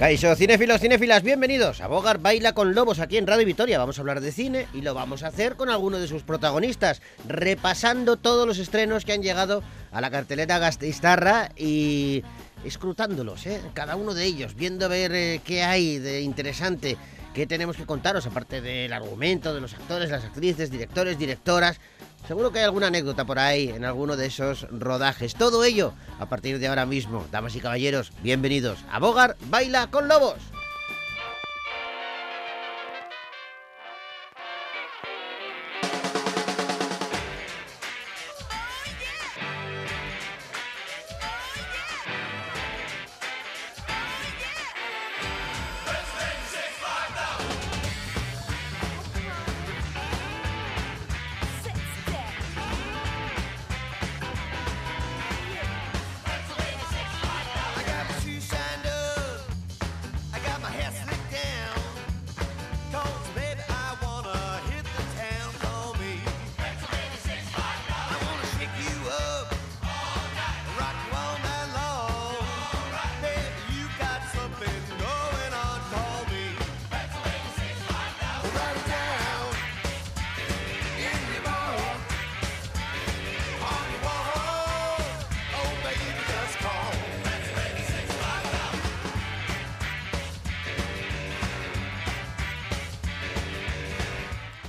Caixo, cinéfilos, cinéfilas, bienvenidos a Bogar Baila con Lobos aquí en Radio Vitoria. Vamos a hablar de cine y lo vamos a hacer con alguno de sus protagonistas, repasando todos los estrenos que han llegado a la cartelera Gasteiztarra y escrutándolos, ¿eh? cada uno de ellos, viendo ver eh, qué hay de interesante, qué tenemos que contaros, aparte del argumento, de los actores, las actrices, directores, directoras. Seguro que hay alguna anécdota por ahí en alguno de esos rodajes. Todo ello a partir de ahora mismo. Damas y caballeros, bienvenidos a Bogar Baila con Lobos.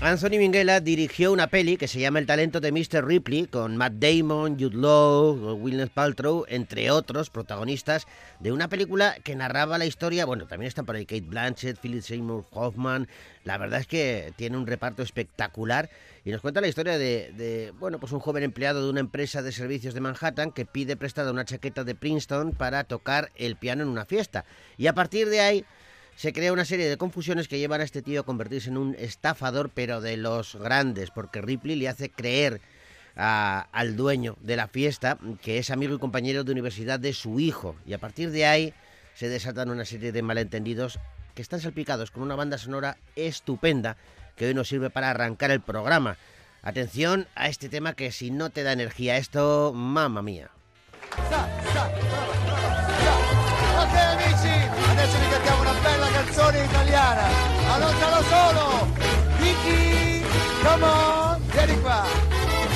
Anthony Minghella dirigió una peli que se llama El talento de Mr. Ripley con Matt Damon, Jude Law, Gwyneth Paltrow, entre otros protagonistas de una película que narraba la historia, bueno, también están por ahí Kate Blanchett, Philip Seymour Hoffman, la verdad es que tiene un reparto espectacular y nos cuenta la historia de, de, bueno, pues un joven empleado de una empresa de servicios de Manhattan que pide prestada una chaqueta de Princeton para tocar el piano en una fiesta y a partir de ahí se crea una serie de confusiones que llevan a este tío a convertirse en un estafador, pero de los grandes, porque Ripley le hace creer al dueño de la fiesta que es amigo y compañero de universidad de su hijo. Y a partir de ahí se desatan una serie de malentendidos que están salpicados con una banda sonora estupenda que hoy nos sirve para arrancar el programa. Atención a este tema que si no te da energía esto, mamma mía. Ok amici, adesso vi cantiamo una bella canzone italiana. Allontano solo. Vicky, come on, vieni qua.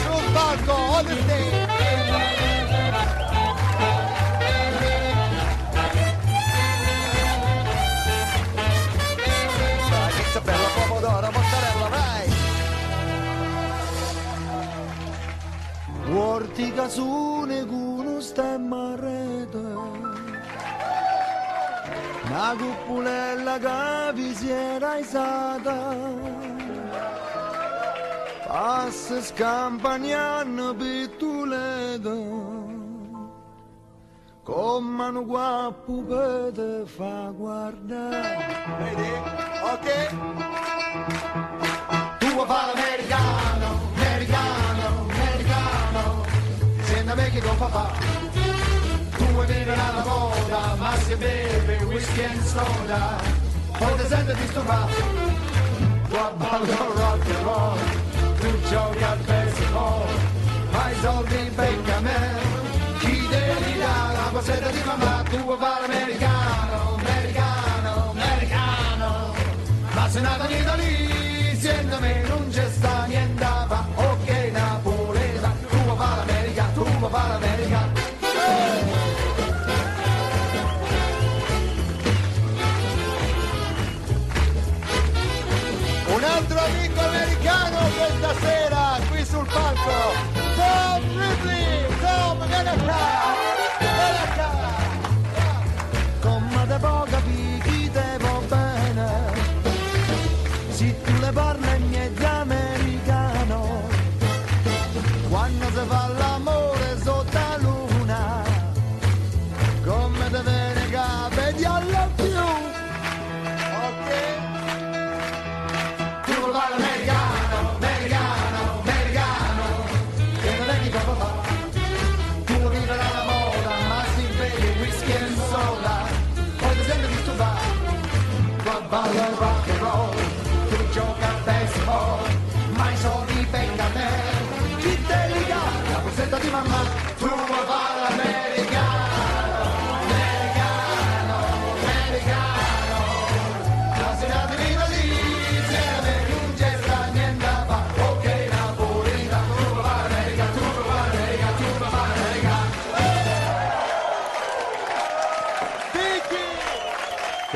Sul palco, on the stage. Bella, pomodoro, mozzarella, vai. Stemma rete Una cuppulella che vi si era isata Passa scampagnando pittulete Come un guappo per te fa guardare Vedi? Ok. Tu vuoi fare l'americano, americano, americano. Senta me che tuo papà. Vivere alla moda, ma si beve whisky and soda. Poi ti senti disturbato. Tu ballo rock and roll, tu giochi al baseball. Ma i soldi becca a me. Chi devi dare la posetta di mamma? Tu vuoi fare l'americano, americano, americano. Ma se nato in Italia, siendo me non c'è sta niente mama.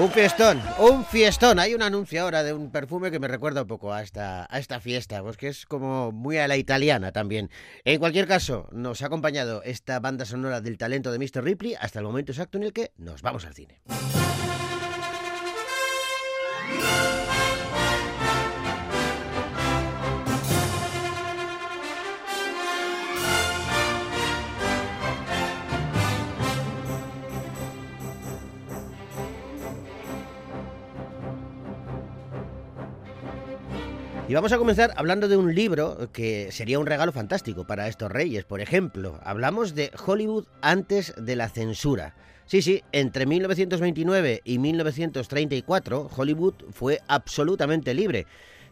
Un fiestón, un fiestón. Hay un anuncio ahora de un perfume que me recuerda un poco a esta, a esta fiesta, pues que es como muy a la italiana también. En cualquier caso, nos ha acompañado esta banda sonora del talento de Mr. Ripley hasta el momento exacto en el que nos vamos al cine. Y vamos a comenzar hablando de un libro que sería un regalo fantástico para estos reyes. Por ejemplo, hablamos de Hollywood antes de la censura. Sí, sí, entre 1929 y 1934 Hollywood fue absolutamente libre.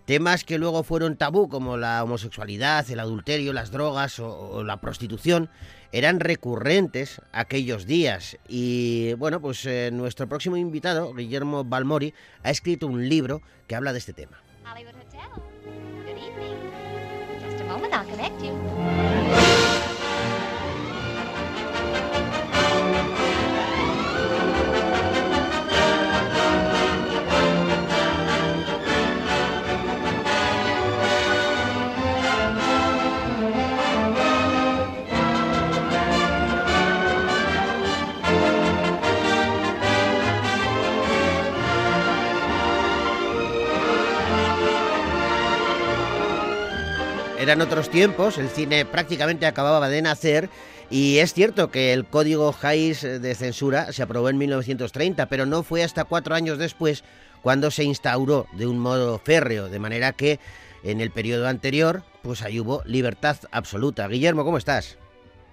Temas que luego fueron tabú como la homosexualidad, el adulterio, las drogas o, la prostitución eran recurrentes aquellos días. Y bueno, pues eh, nuestro próximo invitado, Guillermo Balmori, ha escrito un libro que habla de este tema. Moment, I'll connect you. Eran otros tiempos, el cine prácticamente acababa de nacer y es cierto que el código Hays de censura se aprobó en 1930, pero no fue hasta cuatro años después cuando se instauró de un modo férreo, de manera que en el periodo anterior pues ahí hubo libertad absoluta. Guillermo, ¿cómo estás?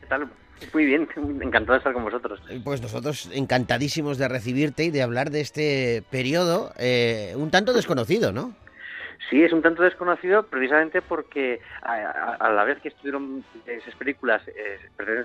¿Qué tal? Muy bien, encantado de estar con vosotros. Pues nosotros encantadísimos de recibirte y de hablar de este periodo eh, un tanto desconocido, ¿no? Sí, es un tanto desconocido precisamente porque a, a- la vez que estuvieron esas películas, eh,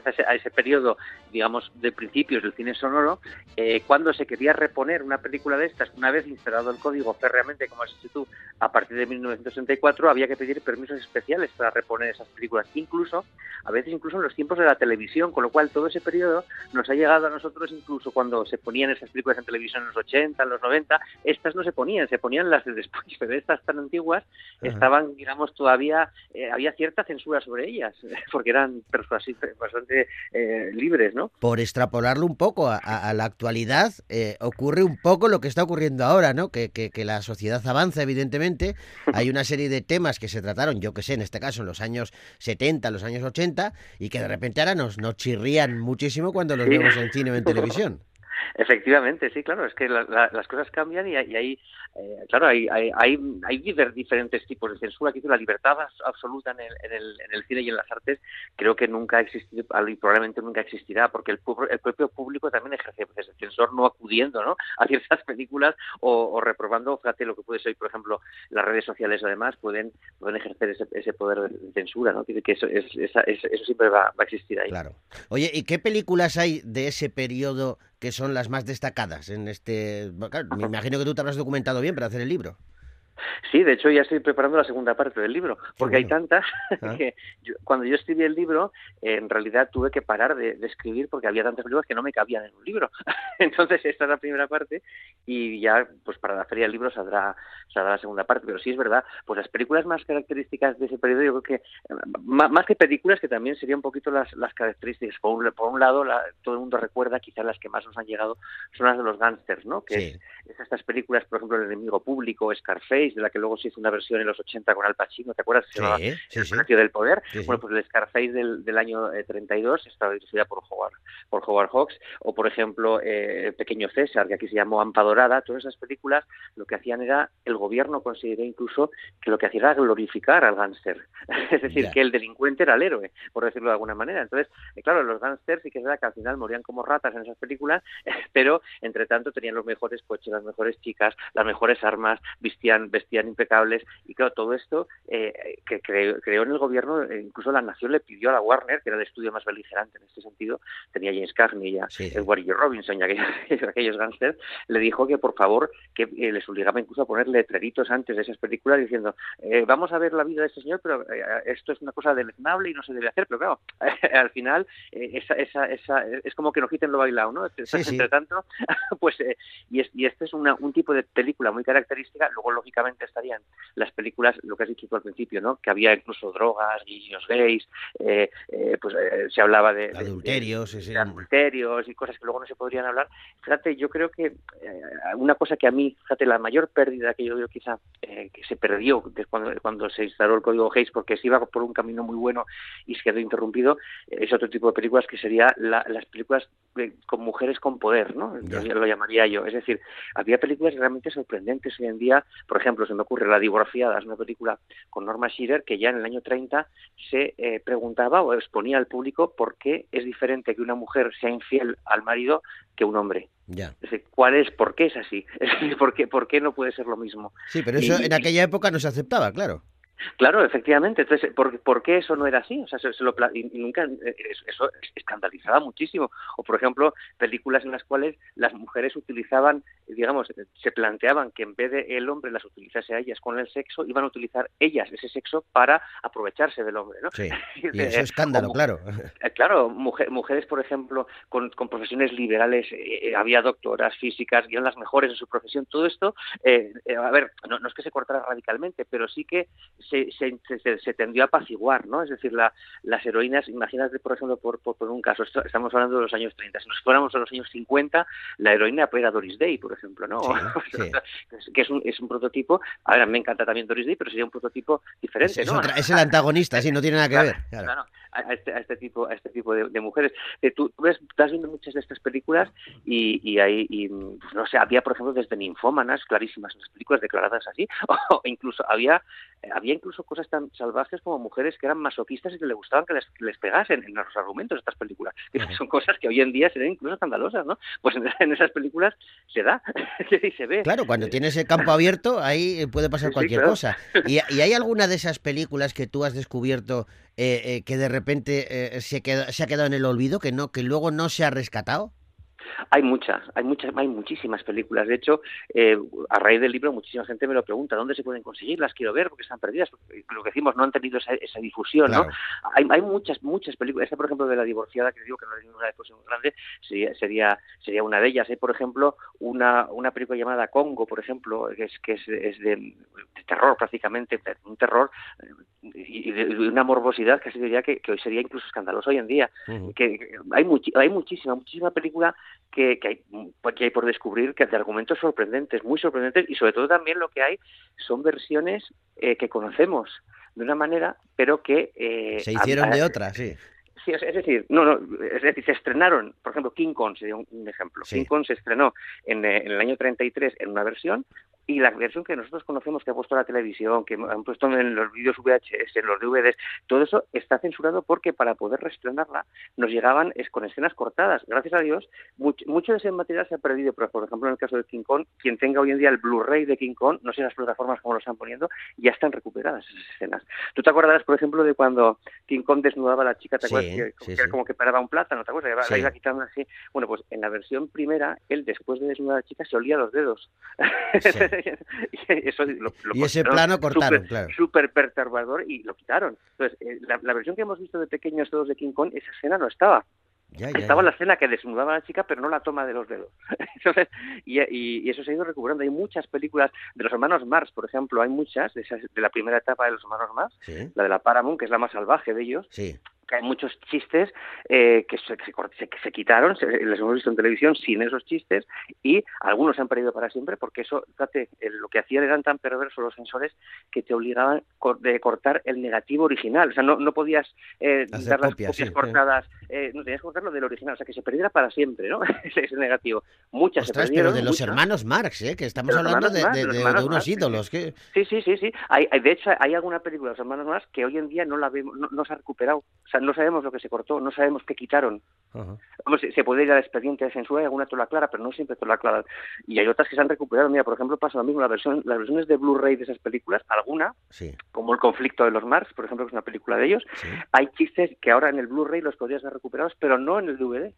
a ese, a ese periodo, digamos, de principios del cine sonoro, eh, cuando se quería reponer una película de estas, una vez instalado el código férreamente, como has dicho tú, a partir de 1964, había que pedir permisos especiales para reponer esas películas, incluso, a veces incluso en los tiempos de la televisión, con lo cual todo ese periodo nos ha llegado a nosotros incluso cuando se ponían esas películas en televisión en los 80, en los 90, estas no se ponían, se ponían las de después, pero estas tan antiguas Ajá. estaban, digamos, todavía, eh, había cierta censura sobre ellas, porque eran personas bastante eh, libres, ¿no? Por extrapolarlo un poco a, a- a la actualidad, eh, ocurre un poco lo que está ocurriendo ahora, ¿no? Que, que- que la sociedad avanza, evidentemente. Hay una serie de temas que se trataron, yo que sé, en este caso en los años 70, los años 80, y que de repente ahora nos, nos chirrían muchísimo cuando los Sí. vemos en cine o en televisión. Efectivamente, sí, claro, es que la- la- las cosas cambian y, y hay, eh, claro, hay, hay, hay, diferentes tipos de censura. Aquí la libertad absoluta en el, en, el, en el cine y en las artes creo que nunca ha existido y probablemente nunca existirá, porque el, el propio público también ejerce pues, el censor no acudiendo ¿no? a ciertas películas o, o reprobando, fíjate lo que puede ser, por ejemplo, las redes sociales además pueden, pueden ejercer ese, ese poder de censura, ¿no? Que que eso, eso siempre va, va a existir ahí. Claro. Oye, ¿y qué películas hay de ese periodo que son las más destacadas en este... me imagino que tú te habrás documentado bien para hacer el libro. Sí, de hecho ya estoy preparando la segunda parte del libro, porque hay tantas Ah. que yo- cuando yo escribí el libro, eh, en realidad tuve que parar de, de escribir porque había tantas películas que no me cabían en un libro. Entonces esta es la primera parte y ya pues para la feria del libro saldrá, saldrá la segunda parte. Pero sí es verdad, pues las películas más características de ese periodo yo creo que, eh, má- más que películas que también serían un poquito las, las características. Por un, por un lado, la- todo el mundo recuerda, quizás las que más nos han llegado son las de los gángsters, ¿no? Que Sí. es es estas películas, por ejemplo, El enemigo público, Scarface, de la que luego se hizo una versión en los 80 con Al Pacino, ¿te acuerdas? Se llamaba Sí, sí, El sí. precio del poder. Sí, sí. Bueno, pues el Scarface del, del año eh, 32 estaba dirigida por Howard, por Howard Hawks, o por ejemplo, eh, pequeño César, que aquí se llamó Ampa Dorada. Todas esas películas lo que hacían era, el gobierno consideró incluso que lo que hacía era glorificar al gángster. es decir, que el delincuente era el héroe, por decirlo de alguna manera. Entonces, eh, claro, los gángsters sí que es verdad que al final morían como ratas en esas películas, pero entre tanto tenían los mejores coches, las mejores chicas, las mejores armas, vestían, vestían impecables y claro, todo esto eh, que creó, creó en el gobierno, incluso la nación le pidió a la Warner, que era el estudio más beligerante en este sentido, tenía James Cagney, ya Sí, sí. Edward G. Robinson y aquellos, aquellos gángsters, le dijo que por favor, que eh, les obligaba incluso a poner letreritos antes de esas películas diciendo, eh, vamos a ver la vida de este señor, pero esto es una cosa deleznable y no se debe hacer, pero claro, al final esa, esa, esa, es como que nos quiten lo bailado, ¿no? Sí. Entre tanto, pues, y, es- y este es una- un tipo de película muy característica, luego lógicamente estarían las películas, lo que has dicho tú al principio, ¿no? Que había incluso drogas, guiños gays, eh, eh, pues eh, se hablaba de, Adulterios, de adulterios y cosas que luego no se podrían hablar. Fíjate, yo creo que una cosa que a mí, fíjate, la mayor pérdida que yo veo quizá que se perdió cuando, cuando se instaló el código Hayes porque se iba por un camino muy bueno y se quedó interrumpido, es otro tipo de películas que sería la- las películas con mujeres con poder, ¿no? Lo llamaría yo. Es decir, había películas realmente sorprendentes hoy en día. Por ejemplo, se me ocurre La Divorciada, es una película con Norma Shearer que ya en el año 30 se eh, preguntaba o exponía al público por qué es diferente que una mujer sea infiel al marido que un hombre. Ya. Es decir, ¿cuál es? ¿Por qué es así? Es decir, ¿por qué, por qué no puede ser lo mismo? Sí, pero eso Y- en aquella época no se aceptaba, claro. Claro, efectivamente. Entonces, ¿por, por qué eso no era así? O sea, se, se lo y, nunca eh, eso escandalizaba muchísimo. O, por ejemplo, películas en las cuales las mujeres utilizaban, digamos, se planteaban que en vez de el hombre las utilizase a ellas con el sexo, iban a utilizar ellas ese sexo para aprovecharse del hombre, ¿no? Sí. Y eso es escándalo, claro. eh, Claro, mujer- mujeres, por ejemplo, con, con profesiones liberales, eh, eh, había doctoras, físicas, eran las mejores en su profesión. Todo esto, eh, eh, a ver, no, no es que se cortara radicalmente, pero sí que se, se, se- se tendió a apaciguar, ¿no? Es decir, la- las heroínas, imagínate, por ejemplo, por, por, por un caso, estamos hablando de los años 30, si nos fuéramos a los años 50, la heroína era Doris Day, por ejemplo, ¿no? Sí, sí. Que- que es un, es un prototipo, a ver, me encanta también Doris Day, pero sería un prototipo Es, diferente, es ¿no? otra- es el antagonista, sí, no tiene nada que ver. Claro. Claro, a, a este, a este tipo, a este tipo de, de mujeres. Eh, tú ves, estás viendo muchas de estas películas y, y hay, y, pues, no sé, había por ejemplo desde ninfómanas clarísimas en las películas declaradas así, o incluso había, había incluso cosas tan salvajes como mujeres que eran masoquistas y que le gustaban que les, les pegasen en los argumentos de estas películas. Que son cosas que hoy en día serían incluso escandalosas, ¿no? Pues en, en esas películas se da y se ve. Claro, cuando tienes el campo abierto, ahí eh, puede pasar sí, cualquier claro. cosa. ¿Y, y hay alguna de esas películas que tú has descubierto eh, eh, que de repente eh, se, queda- se ha quedado en el olvido, que no, que luego no se ha rescatado? Hay muchas, hay muchas, hay muchísimas películas. De hecho, eh, a raíz del libro, muchísima gente me lo pregunta, ¿dónde se pueden conseguir? Las quiero ver porque están perdidas. Lo que decimos, no han tenido esa, esa difusión, ¿no? Hay, hay muchas, muchas películas. Esta, por ejemplo, de la divorciada, que digo que no es ninguna difusión grande, sería, sería, sería una de ellas. Hay, por ejemplo, una, una película llamada Congo, por ejemplo, que es, que es, es de, de terror prácticamente, un terror eh, y y de, de una morbosidad casi diría que, que hoy sería incluso escandaloso hoy en día que que hay muchi- hay muchísima muchísima película que, que hay que hay por descubrir que de argumentos sorprendentes muy sorprendentes y sobre todo también lo que hay son versiones eh, que conocemos de una manera pero que eh, Se hicieron a- de otra, sí. Sí, es, es decir, no, no, es decir, se estrenaron, por ejemplo, King Kong sería un, un ejemplo. Sí. King Kong se estrenó en, eh, en el año 33 en una versión y la versión que nosotros conocemos que ha puesto la televisión, que han puesto en los vídeos VHS, en los DVDs, todo eso está censurado porque para poder reestrenarla nos llegaban es, con escenas cortadas. Gracias a Dios, mucho, mucho de ese material se ha perdido, pero por ejemplo en el caso de King Kong, quien tenga hoy en día el Blu-ray de King Kong, no sé las plataformas como lo están poniendo, ya están recuperadas esas escenas. ¿Tú te acordarás, por ejemplo, de cuando King Kong desnudaba a la chica, ¿te Sí, acuerdas? Que, sí, que era como que paraba un plátano, ¿te acuerdas? La iba quitando así. Bueno, pues en la versión primera, él después de desnudar a la chica se olía los dedos. y eso lo, lo Y ese plano cortaron, súper- claro. Súper perturbador y lo quitaron. Entonces, eh, la, la versión que hemos visto de pequeños todos de King Kong, esa escena no estaba. Ya, ya, Estaba ya. la escena que desnudaba a la chica, pero no la toma de los dedos. Entonces, y, y- y eso se ha ido recuperando. Hay muchas películas de los hermanos Marx, por ejemplo, hay muchas de, esas- de la primera etapa de los hermanos Marx, Sí, la de la Paramount, que es la más salvaje de ellos, sí. Que hay muchos chistes eh, que, se, que se que se quitaron, se, les hemos visto en televisión sin esos chistes y algunos se han perdido para siempre porque eso, fíjate, el- lo que hacían eran tan perversos los sensores que te obligaban de cortar el negativo original, o sea, no, no podías eh, dar las copias, copias sí, cortadas, eh, no tenías que cortarlo del original, o sea, que se perdiera para siempre, ¿no? ese, ese negativo. Muchas se Ostras, perdieron. pero de los muchas. hermanos Marx, ¿eh? que estamos De hablando de, Marx, de- unos Marx, ídolos. que Sí, sí, sí, sí. Hay, hay- de hecho, hay alguna película de los hermanos más que hoy en día no la vemos, no, no se ha recuperado. O sea, no sabemos lo que se cortó, no sabemos qué quitaron. Ajá. Vamos, se se puede ir al expediente de censura y alguna te lo aclara, pero no siempre te lo aclaran. Y hay otras que se han recuperado. Mira, por ejemplo, pasa lo mismo, la versión, las versiones de Blu-ray de esas películas, alguna, Sí, como El conflicto de los Mars, por ejemplo, que es una película de ellos, sí. hay chistes que ahora en el Blu-ray los podrías ver recuperados, pero no en el DVD.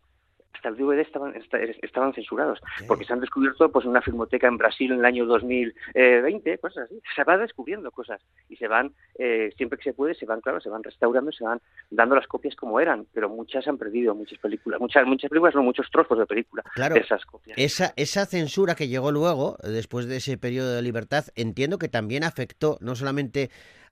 Hasta el DVD estaban, esta- estaban censurados, porque se han descubierto pues una filmoteca en Brasil en el año 2020, cosas así. Se van descubriendo cosas y se van, eh, siempre que se puede, se van, claro, se van restaurando, se van dando las copias como eran, pero muchas han perdido, muchas películas, muchas, muchas películas, no muchos trozos de película Claro. de esas copias. Esa, esa censura que llegó luego, después de ese periodo de libertad, entiendo que también afectó no solamente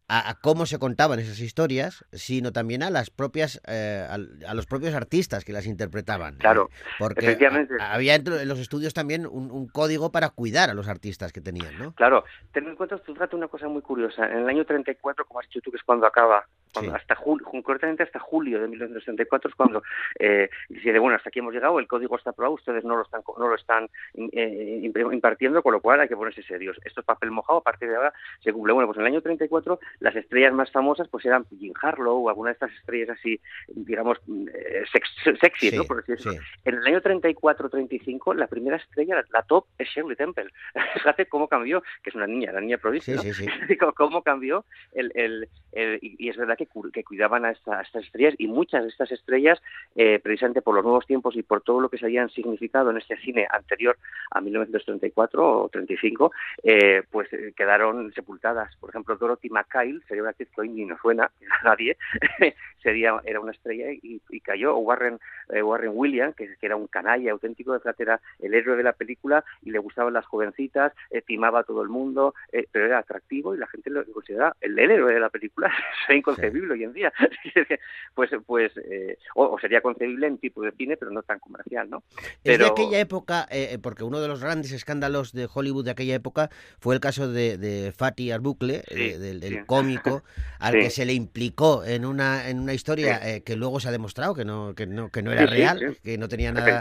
a, a cómo se contaban esas historias, sino también a las propias, eh, al- a, los propios artistas que las interpretaban. Claro, porque efectivamente. a- había dentro- en los estudios también un, un código para cuidar a los artistas que tenían, ¿no? Claro, ten en cuenta, tú trata una cosa muy curiosa. En el año 34, como has dicho tú, que es cuando acaba, cuando Sí. hasta julio, concretamente hasta julio de 1934 es cuando eh, dice, bueno, hasta aquí hemos llegado, el código está aprobado, ustedes no lo están no lo están eh, imp- impartiendo, con lo cual hay que ponerse serios. Esto es papel mojado, a partir de ahora se cumple. Bueno, pues en el año 34 las estrellas más famosas pues eran Jim Harlow o alguna de estas estrellas así, digamos, eh, sex- sexy, ¿no? Por decirlo. sí. En el año 34-35, la primera estrella, la, la top, es Shirley Temple. Fíjate cómo cambió, que es una niña, la niña prodigio. Sí, ¿no? sí, sí. Digo, cómo cambió el, el, el- y y es verdad que, cu- que cuidaban a, esta- a estas estrellas y muchas de estas estrellas, eh, precisamente por los nuevos tiempos y por todo lo que se habían significado en este cine anterior a 1934 o 35, eh, pues eh, quedaron sepultadas. Por ejemplo, Dorothy McKyle sería una actriz que hoy ni nos suena a nadie, sería era una estrella y, cayó. O Warren eh, Williams, que, era un canalla auténtico, de era el héroe de la película y le gustaban las jovencitas, timaba a todo el mundo, pero era atractivo y la gente lo consideraba el, héroe de la película. es inconcebible hoy en día. pues pues eh, o, o sería concebible en tipo de cine, pero no tan comercial, ¿no? Es de aquella época, eh, eh, porque uno de los grandes escándalos de Hollywood de aquella época fue el caso de, de Fatty Arbuckle, Sí, del, del sí. cómico, al Sí. que se le implicó en una, en una historia eh, que luego se ha demostrado que no, que no, que no era real, que no tenía nada,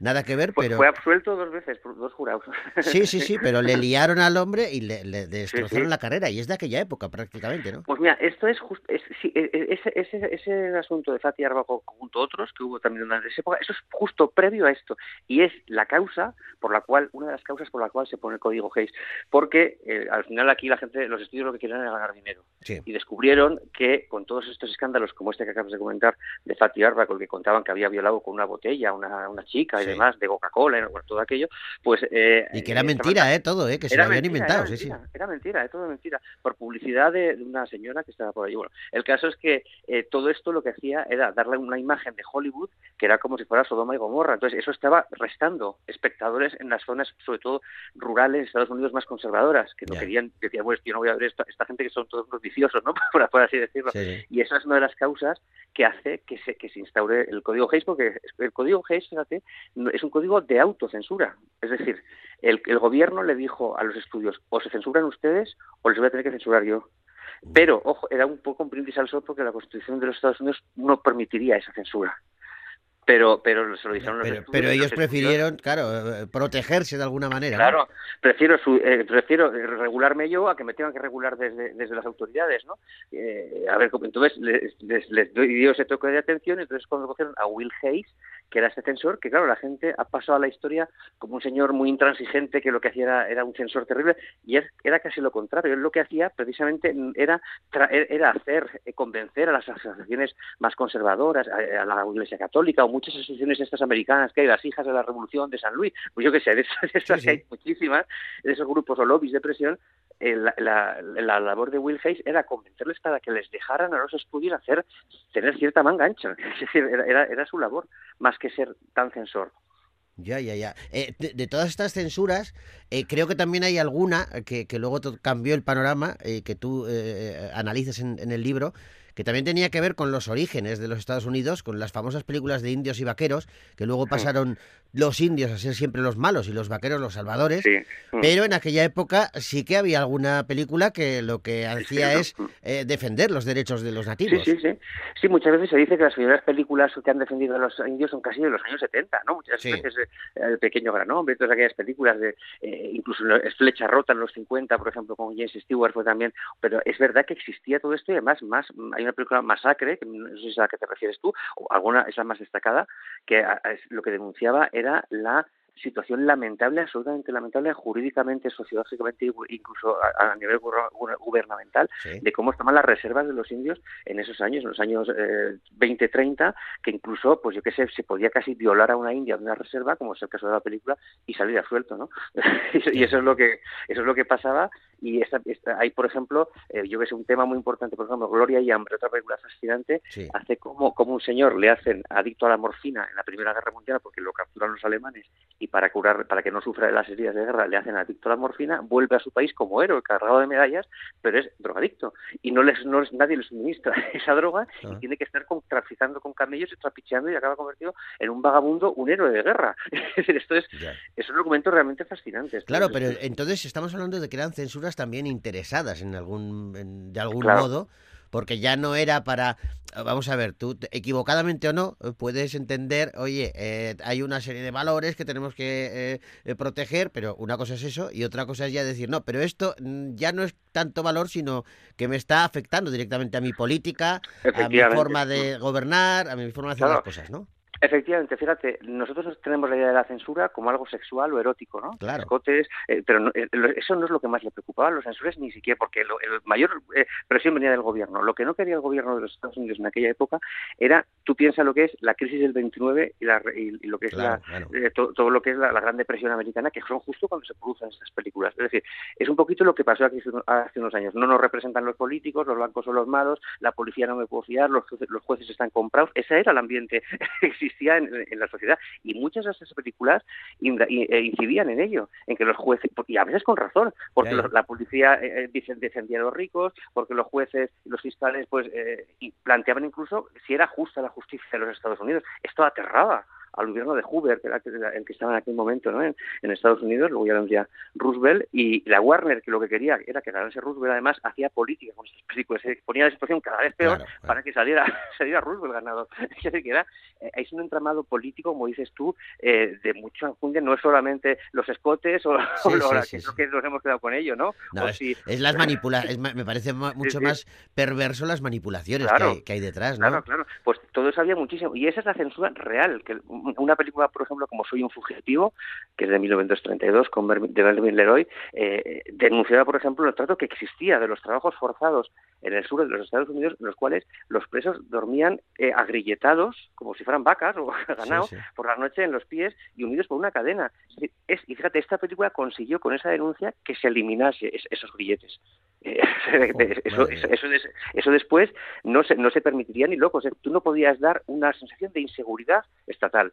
nada que ver, pero... fue absuelto dos veces por dos jurados. Sí, sí, sí, pero le liaron al hombre y le, le destrozaron la carrera, y es de aquella época prácticamente, ¿no? Pues mira, esto es justo, es, sí, e- e- ese, ese, ese asunto de Fatih Arbaco junto a otros que hubo también durante esa época, eso es justo previo a esto y es la causa por la cual, una de las causas por la cual se pone el código Hayes, porque eh, al final aquí la gente, los estudios lo que quieren era ganar dinero Sí. y descubrieron que con todos estos escándalos como este que acabas de comentar de Fatih Arbaco, que contaban que había violado con una botella a una, una chica y demás de Coca-Cola, y todo aquello, pues... eh, Y que era estaban mentira, ¿eh? Todo, ¿eh? Que se era lo habían mentira, inventado, era sí, sí. mentira, Era mentira, es todo mentira. Por publicidad de, de una señora que estaba por ahí. Bueno, el caso es que eh, todo esto lo que hacía era darle una imagen de Hollywood que era como si fuera Sodoma y Gomorra. Entonces, eso estaba restando espectadores en las zonas, sobre todo rurales, de Estados Unidos más conservadoras, que no querían, decían, bueno, yo no voy a ver esta, esta gente que son todos unos viciosos, ¿no? por, por así decirlo. Sí. Y esa es una de las causas que hace que se, que se instaure el código Hayes, porque el código Hayes, fíjate, es un código de autocensura. Es decir, el, el gobierno le dijo a los estudios, o se censuran ustedes o les voy a tener que censurar yo. Pero, ojo, era un poco un brindis al sol porque la Constitución de los Estados Unidos no permitiría esa censura. Pero, pero se lo dijeron los Pero, estudios, pero los ellos prefirieron, claro, eh, protegerse de alguna manera. ¿no? Claro, prefiero su- eh, prefiero regularme yo a que me tengan que regular desde, desde las autoridades, ¿no? Eh, a ver, como- entonces les, les, les doy dio ese toque de atención, entonces cuando cogieron a Will Hayes, que era este censor, que claro, la gente ha pasado a la historia como un señor muy intransigente que lo que hacía era, era un censor terrible, y era casi lo contrario, él lo que hacía precisamente era, tra- era hacer, eh, convencer a las asociaciones más conservadoras, a, a la Iglesia Católica o muchas asociaciones estas americanas que hay, las hijas de la Revolución de San Luis, pues yo qué sé, de esas, de esas Sí, que sí. hay muchísimas, de esos grupos o lobbies de presión, eh, la, la- la labor de Will Hayes era convencerles para que les dejaran a los estudios hacer, tener cierta manga ancha, es decir, era, era, era su labor, más que ser tan censor. Ya, ya, ya. Eh, de, de todas estas censuras, eh, creo que también hay alguna que, que luego cambió el panorama, eh, que tú eh, analices en, en el libro, que también tenía que ver con los orígenes de los Estados Unidos, con las famosas películas de indios y vaqueros, que luego pasaron los indios a ser siempre los malos y los vaqueros los salvadores. Sí. Pero en aquella época sí que había alguna película que lo que hacía sí, es no. eh, defender los derechos de los Sí, nativos. sí, sí. Sí, muchas veces se dice que las primeras películas que han defendido a los indios son casi de los años 70, ¿no? Muchas Sí. veces eh, El Pequeño Gran Hombre, todas aquellas películas de, eh, incluso Flecha Rota en los 50, por ejemplo, con James Stewart fue también, pero es verdad que existía todo esto y además más, hay una película Masacre, que no sé si es a la que te refieres tú, o alguna es la más destacada, que a- a- es- lo que denunciaba era la situación lamentable, absolutamente lamentable, jurídicamente, sociológicamente, incluso a, a nivel guber- guber- gubernamental, Sí. de cómo estaban las reservas de los indios en esos años, en los años eh, 20-30, que incluso, pues yo qué sé, se podía casi violar a una india de una reserva, como es el caso de la película, y salir a suelto, ¿no? y eso es lo que eso es lo que pasaba y esta, esta- hay, por ejemplo, eh, yo que sé, un tema muy importante, por ejemplo, Gloria y Hambre, otra película fascinante, Sí. hace como, como un señor le hacen adicto a la morfina en la Primera Guerra Mundial porque lo capturan los alemanes y para curar, para que no sufra de las heridas de guerra, le hacen adicto a la morfina, vuelve a su país como héroe, cargado de medallas, pero es drogadicto y no les, no les- nadie le suministra esa droga Ah. y tiene que estar con- traficando con camellos y trapicheando y acaba convertido en un vagabundo, un héroe de guerra. Es decir, esto es, es un documento realmente fascinante. Claro, pero es- entonces estamos hablando de que eran censuras también interesadas en algún, en- de algún Claro. modo, porque ya no era para, vamos a ver, tú te- equivocadamente o no puedes entender, oye, eh, hay una serie de valores que tenemos que eh, eh, proteger, pero una cosa es eso y otra cosa es ya decir, no, pero esto mm, ya no es tanto valor, sino que me está afectando directamente a mi política, a mi forma de gobernar, a mi forma de hacer Claro. las cosas, ¿no? Efectivamente, fíjate, nosotros tenemos la idea de la censura como algo sexual o erótico, ¿no? Claro. Escotes, eh, pero no- eh, eso no es lo que más le preocupaba a los censores ni siquiera, porque lo- el mayor eh, presión venía del gobierno. Lo que no quería el gobierno de los Estados Unidos en aquella época era, tú piensas lo que es la crisis del 29 y, la, y- y lo que es Claro, la, to- todo lo que es la, la Gran Depresión americana, que son justo cuando se producen estas películas. Es decir, es un poquito lo que pasó aquí hace unos- años. No nos representan los políticos, los bancos son los malos, la policía no me puedo fiar, los, jueces- los jueces están comprados. Ese era el ambiente existía en, en la sociedad. Y muchas de esas películas eh, incidían en ello, en que los jueces, y a veces con razón, porque los- la policía eh, eh, defendía a los ricos, porque los jueces y los fiscales pues eh, y planteaban incluso si era justa la justicia de los Estados Unidos. Esto aterraba al gobierno de Hoover, que era el que estaba en aquel momento ¿no? en, en Estados Unidos, luego ya vendría Roosevelt, y la Warner, que lo que quería era que ganase Roosevelt, además hacía política con estas películas, se ponía la situación cada vez peor Claro, claro. para que saliera, saliera Roosevelt ganador. Es decir, que era, eh, es un entramado político, como dices tú, eh, de mucho enjundia, no es solamente los escotes o, Sí, o lo- sí, es lo sí. que nos hemos quedado con ello, ¿no? No, O es, si- es las manipulaciones, me parece mucho más perverso las manipulaciones Claro. que, hay, que hay detrás, ¿no? Claro, claro. Pues todo eso había muchísimo. Y esa es la censura real. que Una película, por ejemplo, como Soy un fugitivo, que es de 1932, con de Melvin Leroy, eh, denunciaba, por ejemplo, el trato que existía de los trabajos forzados en el sur de los Estados Unidos, en los cuales los presos dormían eh, agrilletados, como si fueran vacas o ganado, sí. por la noche en los pies y unidos por una cadena. Es y fíjate, esta película consiguió con esa denuncia que se eliminase es- esos grilletes. Eh, eso, eso, eso eso después no se, no se permitiría ni locos. Tú no podías dar una sensación de inseguridad estatal.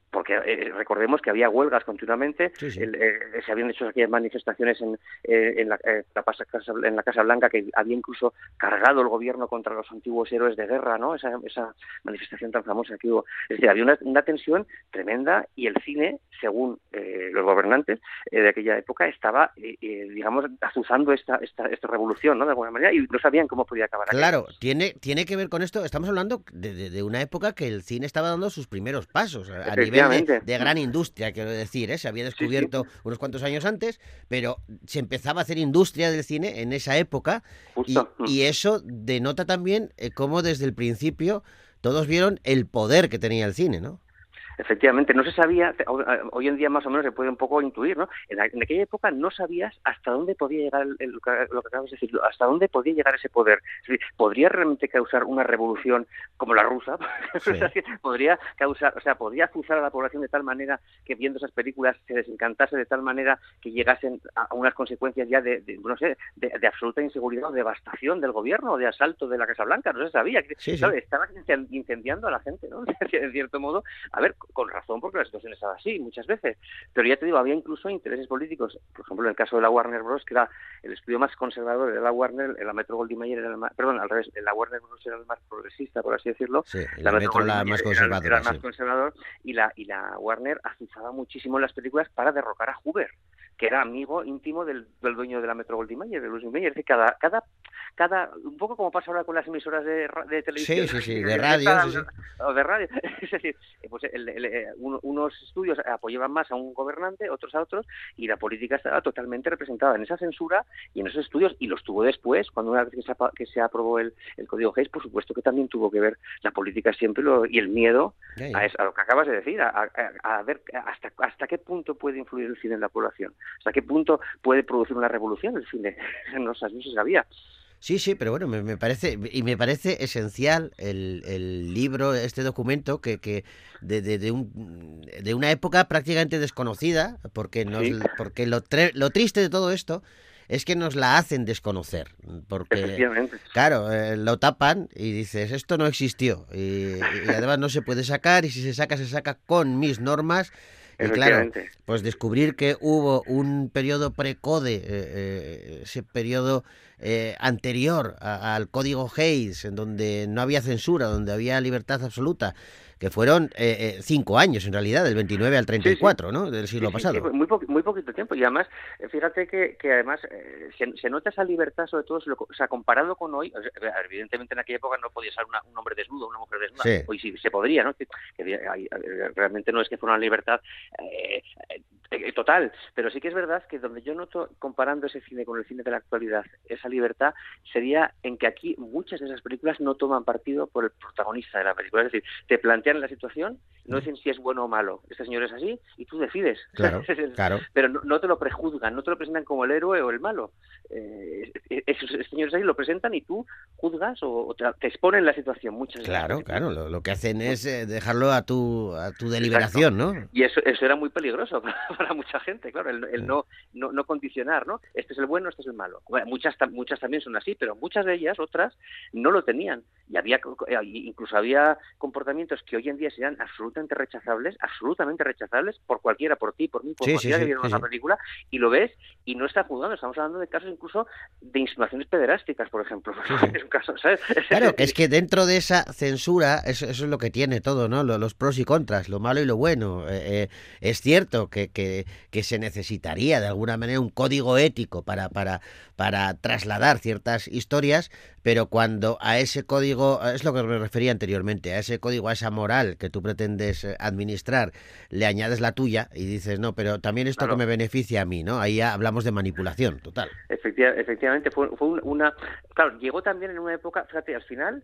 Porque eh, recordemos que había huelgas continuamente, Sí, sí. el, eh, se habían hecho aquellas manifestaciones en, eh, en, la, eh, la Casa, en la Casa Blanca que había incluso cargado el gobierno contra los antiguos héroes de guerra, ¿no? Esa, esa manifestación tan famosa que hubo. Es decir, había una, una tensión tremenda y el cine, según eh, los gobernantes de aquella época, estaba, digamos, azuzando esta, esta, esta revolución, ¿no? De alguna manera, y no sabían cómo podía acabar. aquello. Claro, tiene, tiene que ver con esto. Estamos hablando de, de- de una época que el cine estaba dando sus primeros pasos a, nivel Efectivamente. de gran industria, quiero decir. ¿eh? Se había sí. descubierto unos cuantos años antes, pero se empezaba a hacer industria del cine en esa época y. Mm. y eso denota también eh, cómo desde el principio todos vieron el poder que tenía el cine, ¿no? Efectivamente, no se sabía, hoy en día más o menos se puede un poco intuir, ¿no? En, la- en aquella época no sabías hasta dónde podía llegar el- el- lo que acabas de decir, hasta dónde podía llegar ese poder. Es decir, ¿podría realmente causar una revolución como la rusa? Sí. Que podría causar, o sea, podría azuzar a la población de tal manera que viendo esas películas se desencantase de tal manera que llegasen a unas consecuencias ya de, de, no sé, de, de absoluta inseguridad o devastación del gobierno o de asalto de la Casa Blanca, no se sabía. Sí, sí. Estaba incen- incendiando a la gente, ¿no? En cierto modo, a ver, con razón, porque la situación estaba así muchas veces. Pero ya te digo, había incluso intereses políticos. Por ejemplo, en el caso de la Warner Bros., que era el estudio más conservador de la Warner, la Metro Goldwyn Mayer era el más, perdón, al revés, la Warner Bros. era el más progresista, por así decirlo. Sí, la metro la más era- conservadora. Era, el más conservador y la, y la Warner azuzaba muchísimo en las películas para derrocar a Hoover que era amigo íntimo del, del dueño de la Metro Goldwyn Mayer, de Louis Mayer. Es decir, cada, cada, cada, un poco como pasa ahora con las emisoras de, de televisión. Sí, sí, sí, de radio, están- sí, sí. O de radio. Es decir, eh, pues el- el- eh, uno- unos estudios apoyaban más a un gobernante, otros a otros, y la política estaba totalmente representada en esa censura y en esos estudios, y los tuvo después, cuando una vez que se, que se aprobó el, el Código Hayes, por supuesto que también tuvo que ver la política siempre lo- y el miedo Ya, ya. a, es- a lo que acabas de decir, a, a- a ver hasta, hasta qué punto puede influir el cine en la población, hasta qué punto puede producir una revolución el cine. No, no se sabía. Sí, sí, pero bueno, me, me parece y me parece esencial el, el libro, este documento que, que de, de, de un, de una época prácticamente desconocida, porque nos, Sí. porque lo, tre- lo triste de todo esto es que nos la hacen desconocer, porque claro, eh, lo tapan y dices esto no existió y, y además no se puede sacar y si se saca se saca con mis normas. Y claro, pues descubrir que hubo un periodo precode, eh, eh, ese periodo eh, anterior a- al código Hayes, en donde no había censura, donde había libertad absoluta, que fueron eh, eh, cinco años en realidad, del 29 al 34, ¿no? Del siglo Sí, sí, pasado. sí, muy, po- muy poquito tiempo. Y además, eh, fíjate que, que además eh, se, se nota esa libertad, sobre todo, o sea, comparado con hoy. evidentemente, en aquella época no podía ser una- un hombre desnudo, una mujer desnuda. Sí. Hoy sí se podría, ¿no? Que, realmente no es que fuera una libertad eh, total, pero sí que es verdad que donde yo noto, comparando ese cine con el cine de la actualidad, esa libertad sería en que aquí muchas de esas películas no toman partido por el protagonista de la película. Es decir, te plantean la situación, no dicen si es bueno o malo. Este señor es así y tú decides. Claro, claro. Pero no, no te lo prejuzgan, no te lo presentan como el héroe o el malo. Eh, esos señores ahí lo presentan y tú juzgas o, o te, te exponen la situación muchas veces. Claro, claro, lo, lo que hacen es eh, dejarlo a tu, a tu deliberación, ¿no? Y eso, eso era muy peligroso para, para mucha gente, claro, el, el no, no, no condicionar, ¿no? Este es el bueno, este es el malo. Bueno, muchas, muchas también son así, pero muchas de ellas, otras, no lo tenían. Y había, eh, incluso había comportamientos que hoy en día serían absolutamente rechazables, absolutamente rechazables por cualquiera, por ti, por mí, por Sí, cualquiera sí, que viera sí, una película, y lo ves y no está juzgando. Estamos hablando de casos incluso de insinuaciones pederásticas, por ejemplo. Es un caso, ¿sabes? Claro, que es que dentro de esa censura, eso, eso es lo que tiene todo, ¿no? Lo- Los pros y contras, lo malo y lo bueno. Eh, eh, es cierto que, que, que se necesitaría de alguna manera un código ético para, para, para trasladar ciertas historias, pero cuando a ese código, es lo que me refería anteriormente, a ese código, a esa moral que tú pretendes eh, administrar, le añades la tuya y dices, no, pero también esto Claro. que me beneficia a mí, ¿no? Ahí ya hablamos de manipulación, total. Efectiva- efectivamente, fue, fue un- una... Claro, llegó también en una época, fíjate, al final,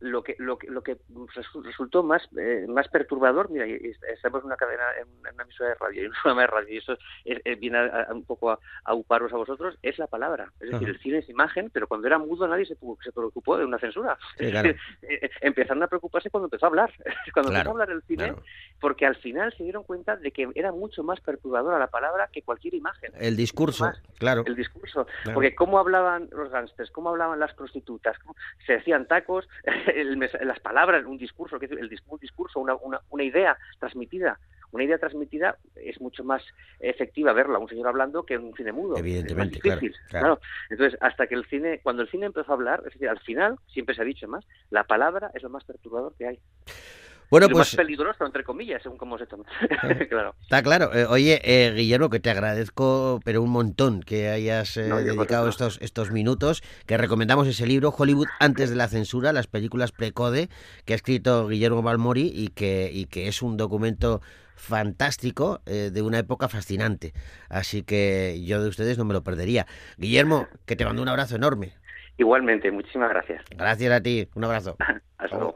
lo que lo que, lo que resu- resultó más eh, más perturbador, mira, estamos en una cadena, en una- emisora de radio, en un programa de radio, y eso es- es- viene a- a- un poco a, a uparos a vosotros, es la palabra. Es decir, el cine es imagen, pero cuando era mudo nadie se, preocupó de una censura. Sí, Es claro. decir, eh, eh, empezaron a preocuparse cuando empezó a hablar. Cuando Claro, empezó a hablar el cine, claro. porque al final se dieron cuenta de que era mucho más perturbadora la palabra que cualquier imagen El discurso, más. claro. el discurso. Porque cómo hablaban los gángsters, cómo hablaban las prostitutas, cómo se decían tacos, el las palabras, un discurso, el discurso, una, una, una idea transmitida. Una idea transmitida es mucho más efectiva verla un señor hablando que en un cine mudo. Evidentemente, es claro, difícil, claro. Entonces, hasta que el cine, cuando el cine empezó a hablar, es decir, al final, siempre se ha dicho más, la palabra es lo más perturbador que hay. Bueno, lo pues más peligroso, entre comillas, según cómo se toma. claro. Está claro. Eh, oye, eh, Guillermo, que te agradezco, pero un montón que hayas eh, No, dedicado estos, estos minutos, que recomendamos ese libro, Hollywood antes de la censura, las películas precode, que ha escrito Guillermo Balmori y que, y que es un documento fantástico eh, de una época fascinante. Así que yo de ustedes no me lo perdería. Guillermo, que te mando un abrazo enorme. Igualmente, muchísimas gracias. Gracias a ti. Un abrazo. Hasta luego.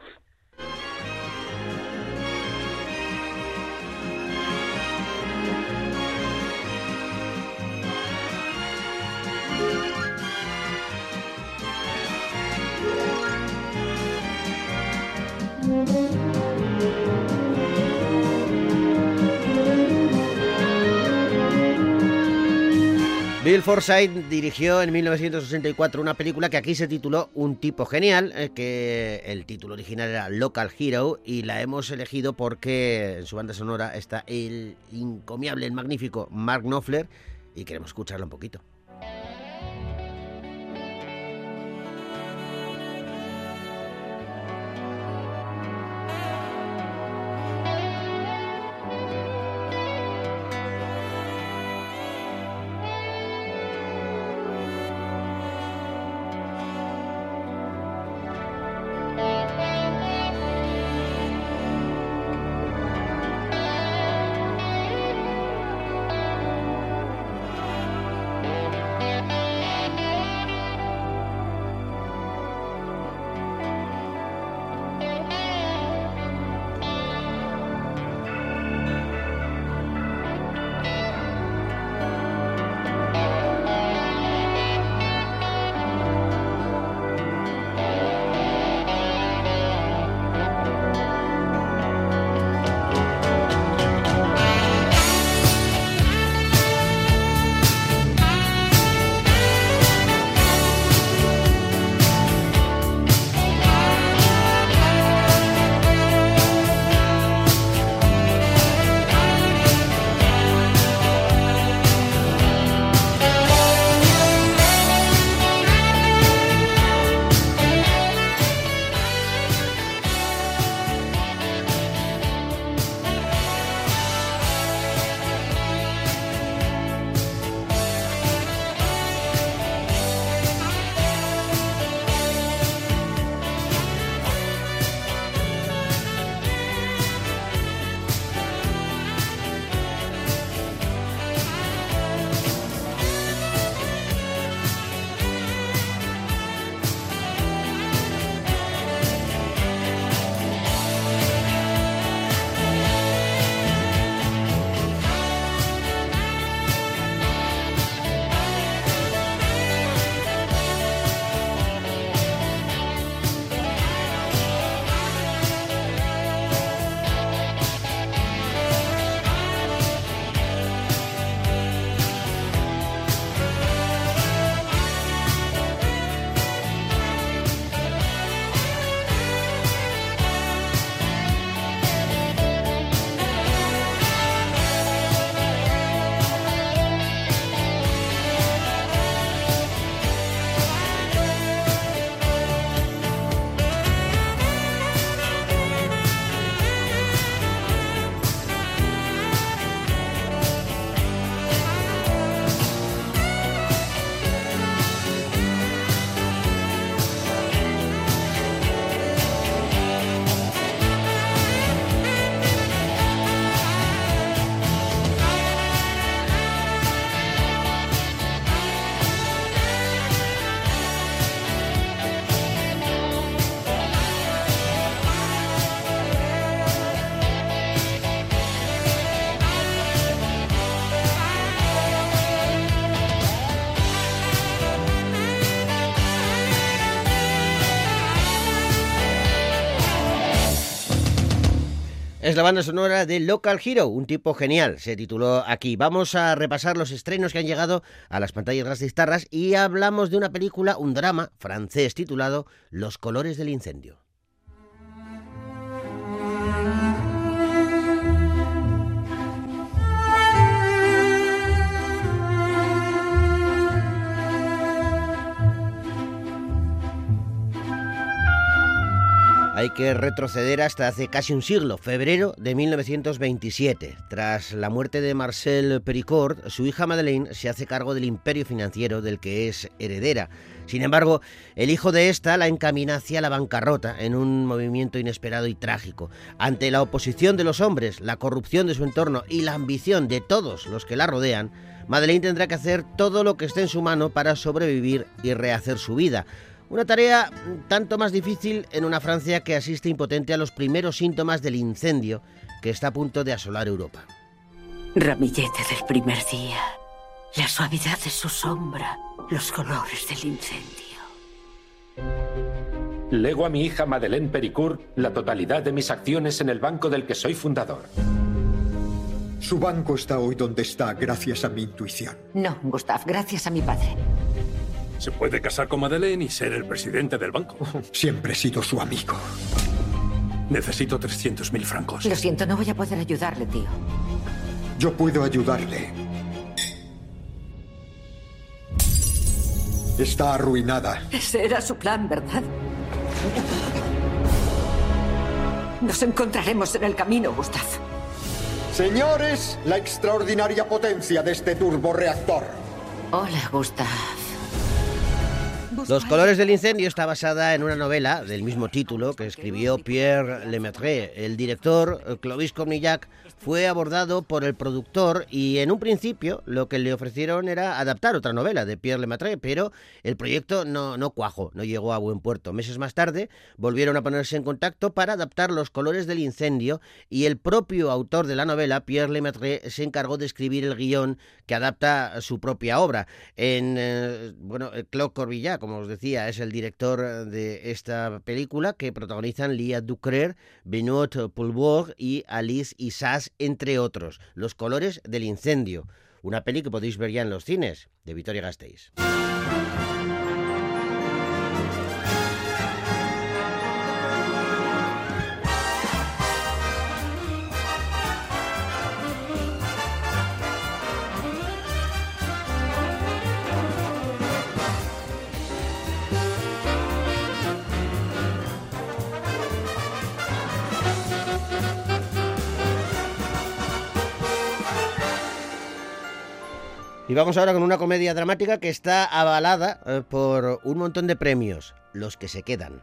Bill Forsythe dirigió en 1964 una película que aquí se tituló Un tipo genial, eh, que el título original era Local Hero y la hemos elegido porque en su banda sonora está el encomiable, el magnífico Mark Knopfler y queremos escucharla un poquito. Es la banda sonora de Local Hero, un tipo genial, se tituló aquí. Vamos a repasar los estrenos que han llegado a las pantallas gastistarras y hablamos de una película, un drama francés titulado Los colores del incendio. Hay que retroceder hasta hace casi un siglo, febrero de 1927. Tras la muerte de Marcel Pericord, su hija Madeleine se hace cargo del imperio financiero del que es heredera. Sin embargo, el hijo de esta la encamina hacia la bancarrota en un movimiento inesperado y trágico. Ante la oposición de los hombres, la corrupción de su entorno y la ambición de todos los que la rodean, Madeleine tendrá que hacer todo lo que esté en su mano para sobrevivir y rehacer su vida. Una tarea tanto más difícil en una Francia que asiste impotente a los primeros síntomas del incendio que está a punto de asolar Europa. Ramillete del primer día, la suavidad de su sombra, los colores del incendio. Lego a mi hija Madeleine Pericourt la totalidad de mis acciones en el banco del que soy fundador. Su banco está hoy donde está gracias a mi intuición. No, Gustav, gracias a mi padre. Se puede casar con Madeleine y ser el presidente del banco. Siempre he sido su amigo. Necesito 300.000 francos. Lo siento, no voy a poder ayudarle, tío. Yo puedo ayudarle. Está arruinada. Ese era su plan, ¿verdad? Nos encontraremos en el camino, Gustav. Señores, la extraordinaria potencia de este turboreactor. Hola, Gustav. Los colores del incendio está basada en una novela del mismo título que escribió Pierre Lemaitre. El director, Clovis Cornillac, fue abordado por el productor y en un principio lo que le ofrecieron era adaptar otra novela de Pierre Lemaitre, pero el proyecto no, no cuajó, no llegó a buen puerto. Meses más tarde volvieron a ponerse en contacto para adaptar Los colores del incendio y el propio autor de la novela, Pierre Lemaitre, se encargó de escribir el guion que adapta su propia obra. En, eh, bueno, Claude Corbillac, como os decía, es el director de esta película que protagonizan Lia Ducrer, Benoit Poulbourg y Alice Isas, entre otros. Los colores del incendio. Una peli que podéis ver ya en los cines, de Vitoria Gasteiz. Y vamos ahora con una comedia dramática que está avalada eh, por un montón de premios, los que se quedan.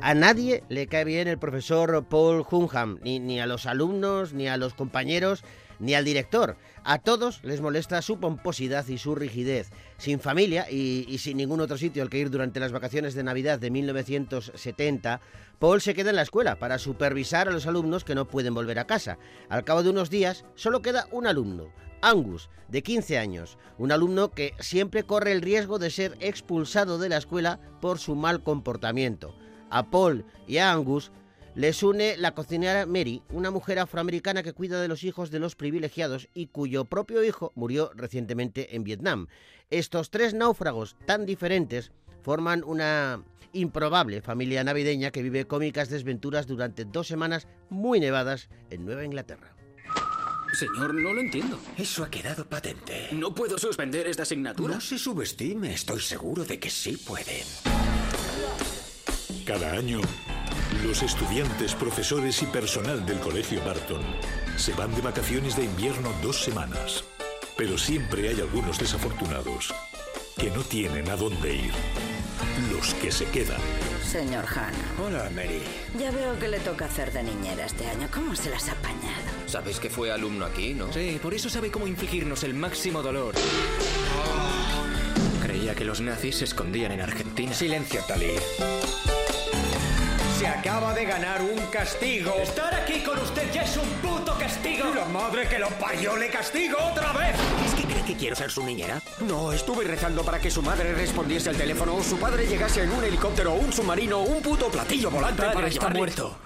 A nadie le cae bien el profesor Paul Hunham, ni, ni a los alumnos, ni a los compañeros, ni al director. A todos les molesta su pomposidad y su rigidez. Sin familia y, sin ningún otro sitio al que ir durante las vacaciones de Navidad de 1970, Paul se queda en la escuela para supervisar a los alumnos que no pueden volver a casa. Al cabo de unos días, solo queda un alumno, Angus, de 15 años, un alumno que siempre corre el riesgo de ser expulsado de la escuela por su mal comportamiento. A Paul y a Angus les une la cocinera Mary, una mujer afroamericana que cuida de los hijos de los privilegiados y cuyo propio hijo murió recientemente en Vietnam. Estos tres náufragos tan diferentes forman una improbable familia navideña que vive cómicas desventuras durante dos semanas muy nevadas en Nueva Inglaterra. Señor, no lo entiendo. Eso ha quedado patente. ¿No puedo suspender esta asignatura? No se subestime, estoy seguro de que sí pueden. Cada año, los estudiantes, profesores y personal del Colegio Barton se van de vacaciones de invierno dos semanas. Pero siempre hay algunos desafortunados que no tienen a dónde ir. Los que se quedan. Señor Han. Hola, Mary. Ya veo que le toca hacer de niñera este año. ¿Cómo se las ha apañado? Sabes que fue alumno aquí, ¿no? Sí, por eso sabe cómo infligirnos el máximo dolor. Creía que los nazis se escondían en Argentina. Silencio, Tali. Se acaba de ganar un castigo. Estar aquí con usted ya es un puto castigo. La madre que lo parió le castigo otra vez. ¿Es que cree que quiero ser su niñera? No, estuve rezando para que su madre respondiese al teléfono o su padre llegase en un helicóptero o un submarino o un puto platillo volante Padre para está llevarle- muerto.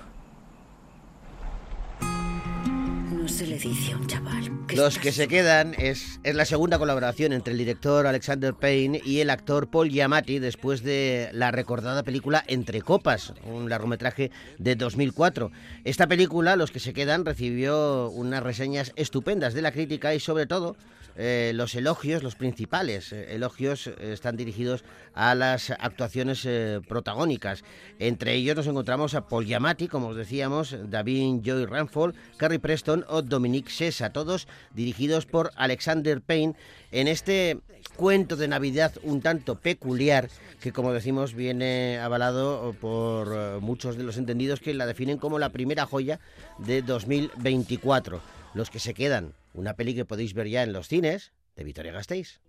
Se le dice a un chaval que Los que se quedan es, es la segunda colaboración entre el director Alexander Payne y el actor Paul Giamatti después de la recordada película Entre Copas, un largometraje de 2004. Esta película, Los que se quedan, recibió unas reseñas estupendas de la crítica y sobre todo eh, los elogios, los principales eh, elogios eh, están dirigidos a las actuaciones protagónicas. Entre ellos nos encontramos a Paul Giamatti, como os decíamos, David Joy Ranford, Carrie Preston o Dominique Sessa, todos dirigidos por Alexander Payne en este cuento de Navidad un tanto peculiar que, como decimos, viene avalado por muchos de los entendidos que la definen como la primera joya de 2024. Los que se quedan, una peli que podéis ver ya en los cines de Vitoria Gasteiz.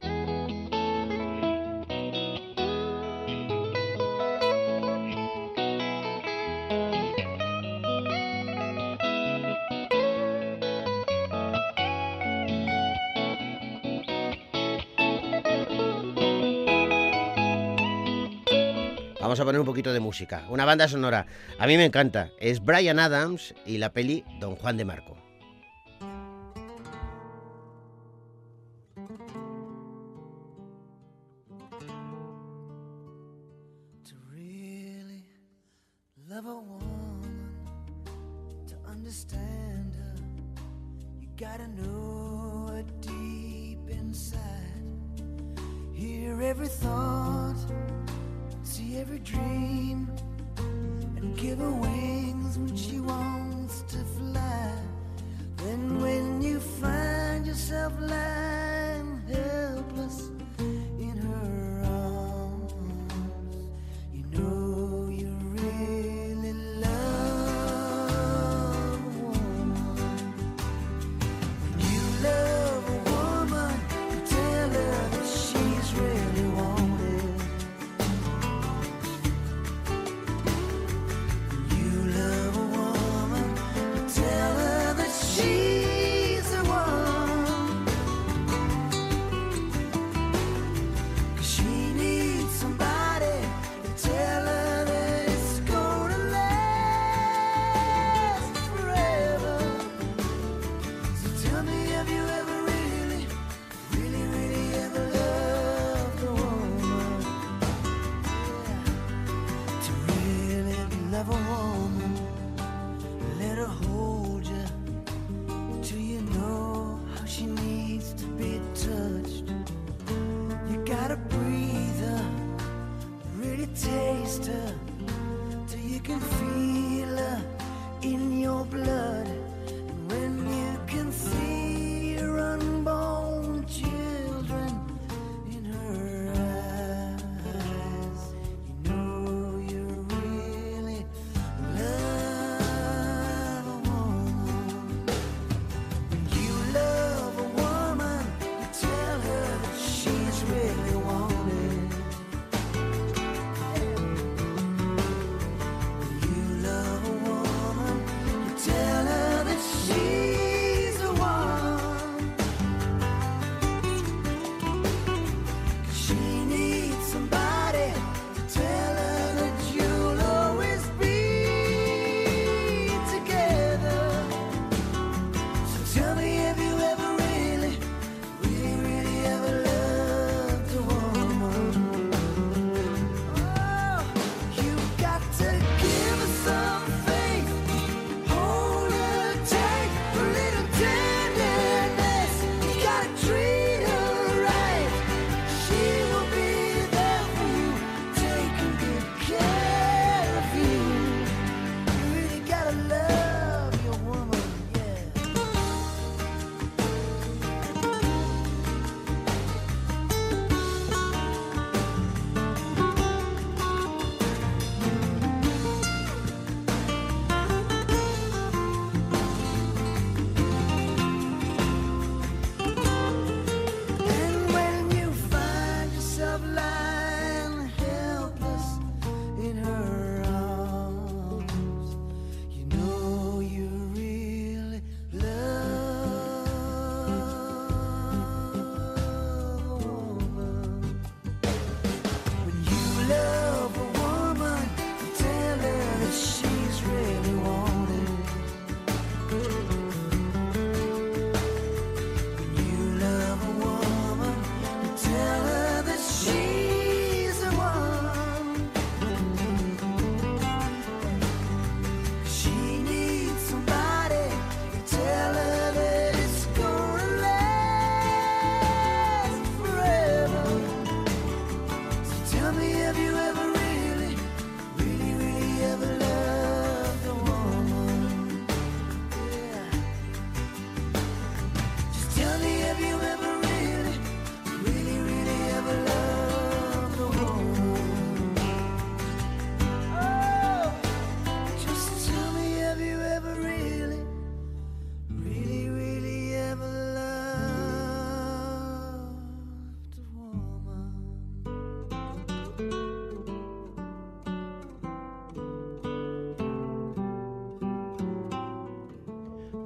Vamos a poner un poquito de música. Una banda sonora. A mí me encanta. Es Brian Adams y la peli Don Juan de Marco.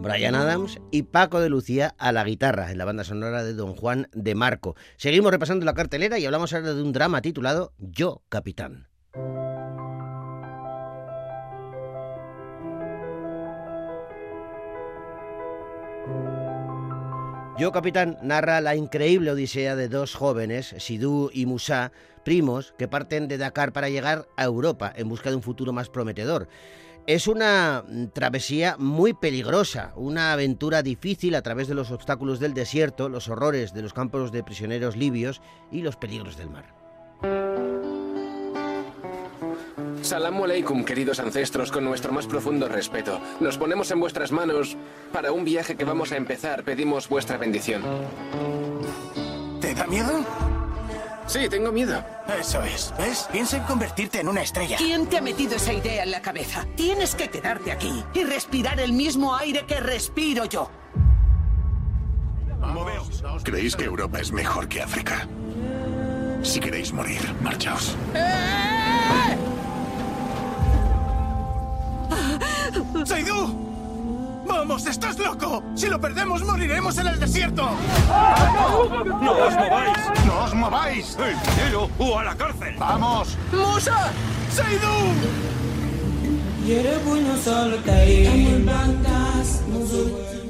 Brian Adams y Paco de Lucía a la guitarra en la banda sonora de Don Juan de Marco. Seguimos repasando la cartelera y hablamos ahora de un drama titulado Yo, Capitán. Yo, Capitán, narra la increíble odisea de dos jóvenes, Sidú y Musa, primos, que parten de Dakar para llegar a Europa en busca de un futuro más prometedor. Es una mm, travesía muy peligrosa, una aventura difícil a través de los obstáculos del desierto, los horrores de los campos de prisioneros libios y los peligros del mar. Salam aleikum, queridos ancestros, con nuestro más profundo respeto. Nos ponemos en vuestras manos para un viaje que vamos a empezar. Pedimos vuestra bendición. ¿Te da miedo? Sí, tengo miedo. Eso es. ¿Ves? Piensa en convertirte en una estrella. ¿Quién te ha metido esa idea en la cabeza? Tienes que quedarte aquí y respirar el mismo aire que respiro yo. ¿Creéis que Europa es mejor que África? Si queréis morir, marchaos. ¡Saidú! ¡Vamos, estás loco! Si lo perdemos, moriremos en el desierto. ¡No os mováis! ¡No os mováis! ¡El dinero o a la cárcel! ¡Vamos! ¡Musa! ¡Saidú!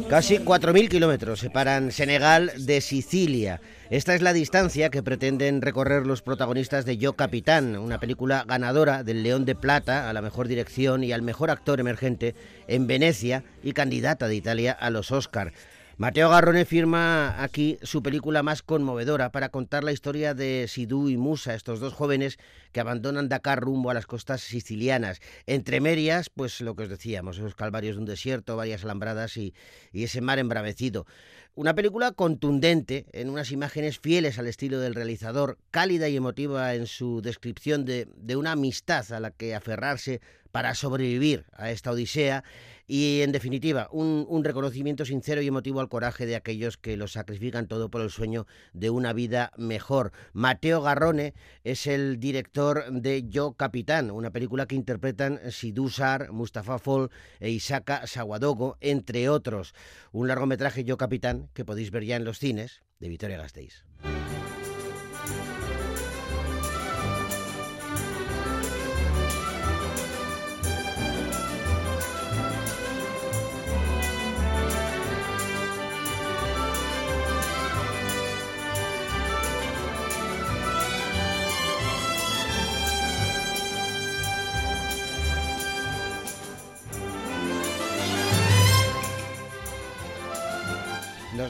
Casi 4.000 kilómetros separan Senegal de Sicilia. Esta es la distancia que pretenden recorrer los protagonistas de Yo Capitán, una película ganadora del León de Plata a la mejor dirección y al mejor actor emergente en Venecia y candidata de Italia a los Oscar. Mateo Garrone firma aquí su película más conmovedora para contar la historia de Sidú y Musa, estos dos jóvenes que abandonan Dakar rumbo a las costas sicilianas. Entre medias, pues lo que os decíamos, esos calvarios de un desierto, varias alambradas y, y ese mar embravecido. Una película contundente, en unas imágenes fieles al estilo del realizador, cálida y emotiva en su descripción de, de una amistad a la que aferrarse para sobrevivir a esta odisea y, en definitiva, un, un, reconocimiento sincero y emotivo al coraje de aquellos que lo sacrifican todo por el sueño de una vida mejor. Mateo Garrone es el director de Yo Capitán, una película que interpretan Sidú Sar, Mustafa Fall e Isaka Sawadogo, entre otros. Un largometraje Yo Capitán que podéis ver ya en los cines de Vitoria Gasteiz.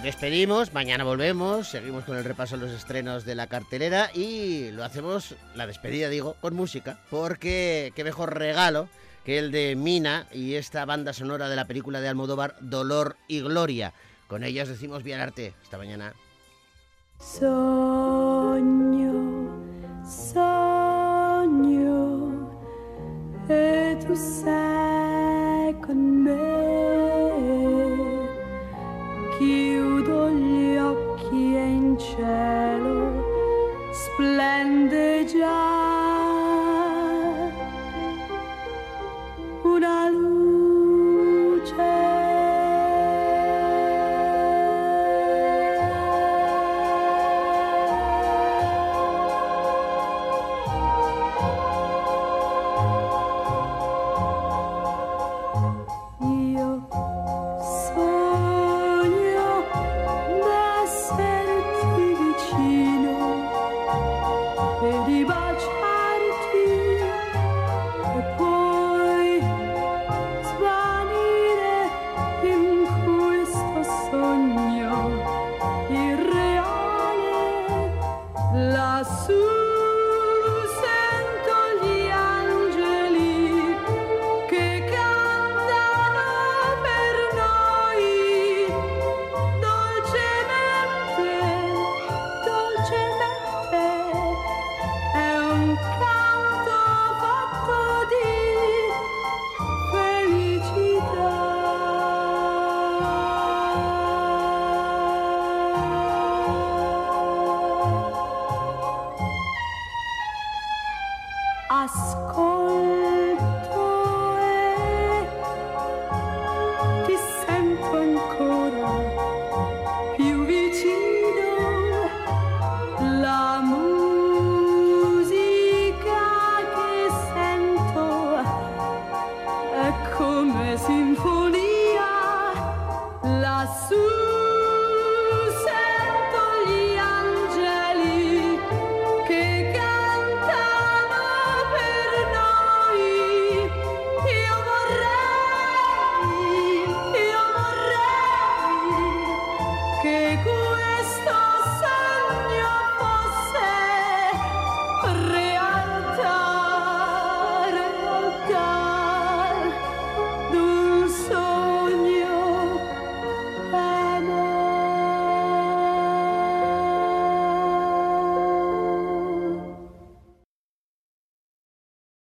Despedimos, mañana volvemos, seguimos con el repaso de los estrenos de la cartelera y lo hacemos, la despedida digo, con música, porque qué mejor regalo que el de Mina y esta banda sonora de la película de Almodóvar, Dolor y Gloria. Con ellas decimos bien arte. Hasta mañana. Sogno, sogno, e tu sei